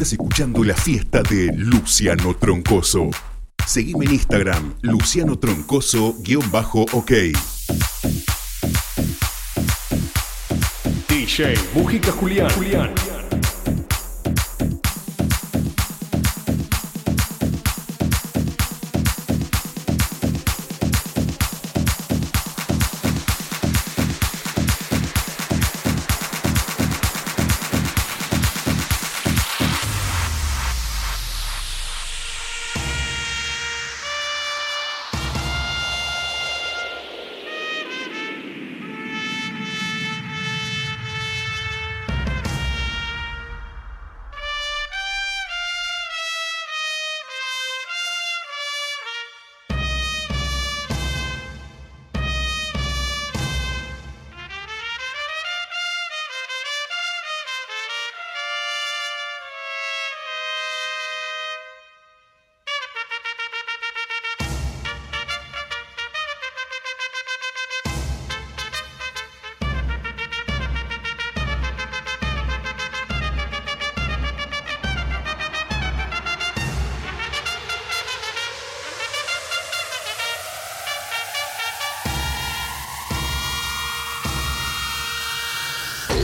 Estás escuchando la fiesta de Luciano Troncoso. Seguime en Instagram, Luciano Troncoso-OK. DJ Mujica. Julián.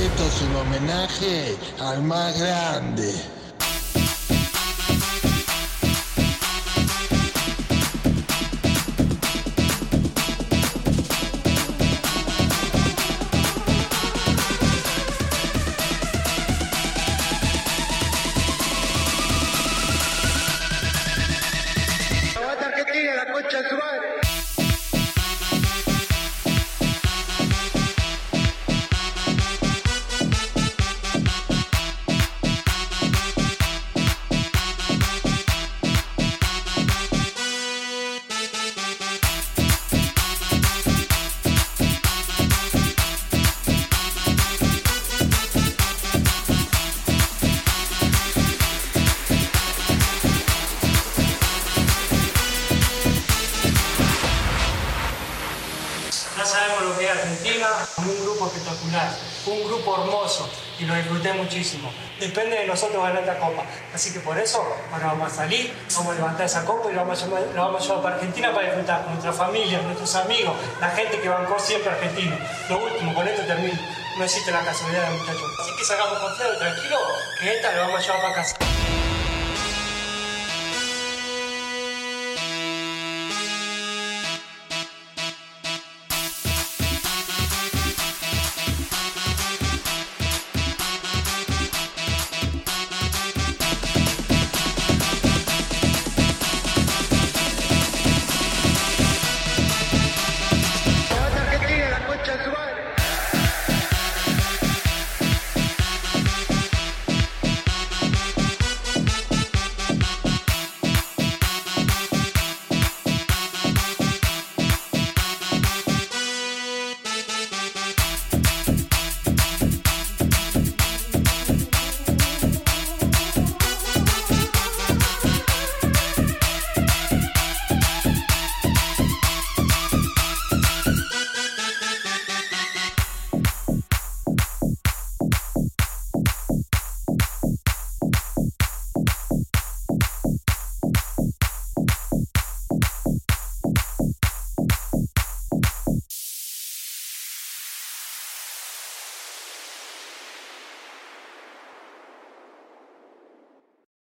Esto es un homenaje al más grande. Ya sabemos lo que es Argentina, un grupo espectacular, un grupo hermoso y lo disfruté muchísimo. Depende de nosotros ganar esta copa. Así que por eso ahora vamos a salir, vamos a levantar esa copa y la vamos a llevar, para Argentina para disfrutar con nuestra familia, nuestros amigos, la gente que bancó siempre Argentina. Lo último, con esto termino. No existe la casualidad, muchachos. Así que salgamos confiados y tranquilos, que esta la vamos a llevar para casa.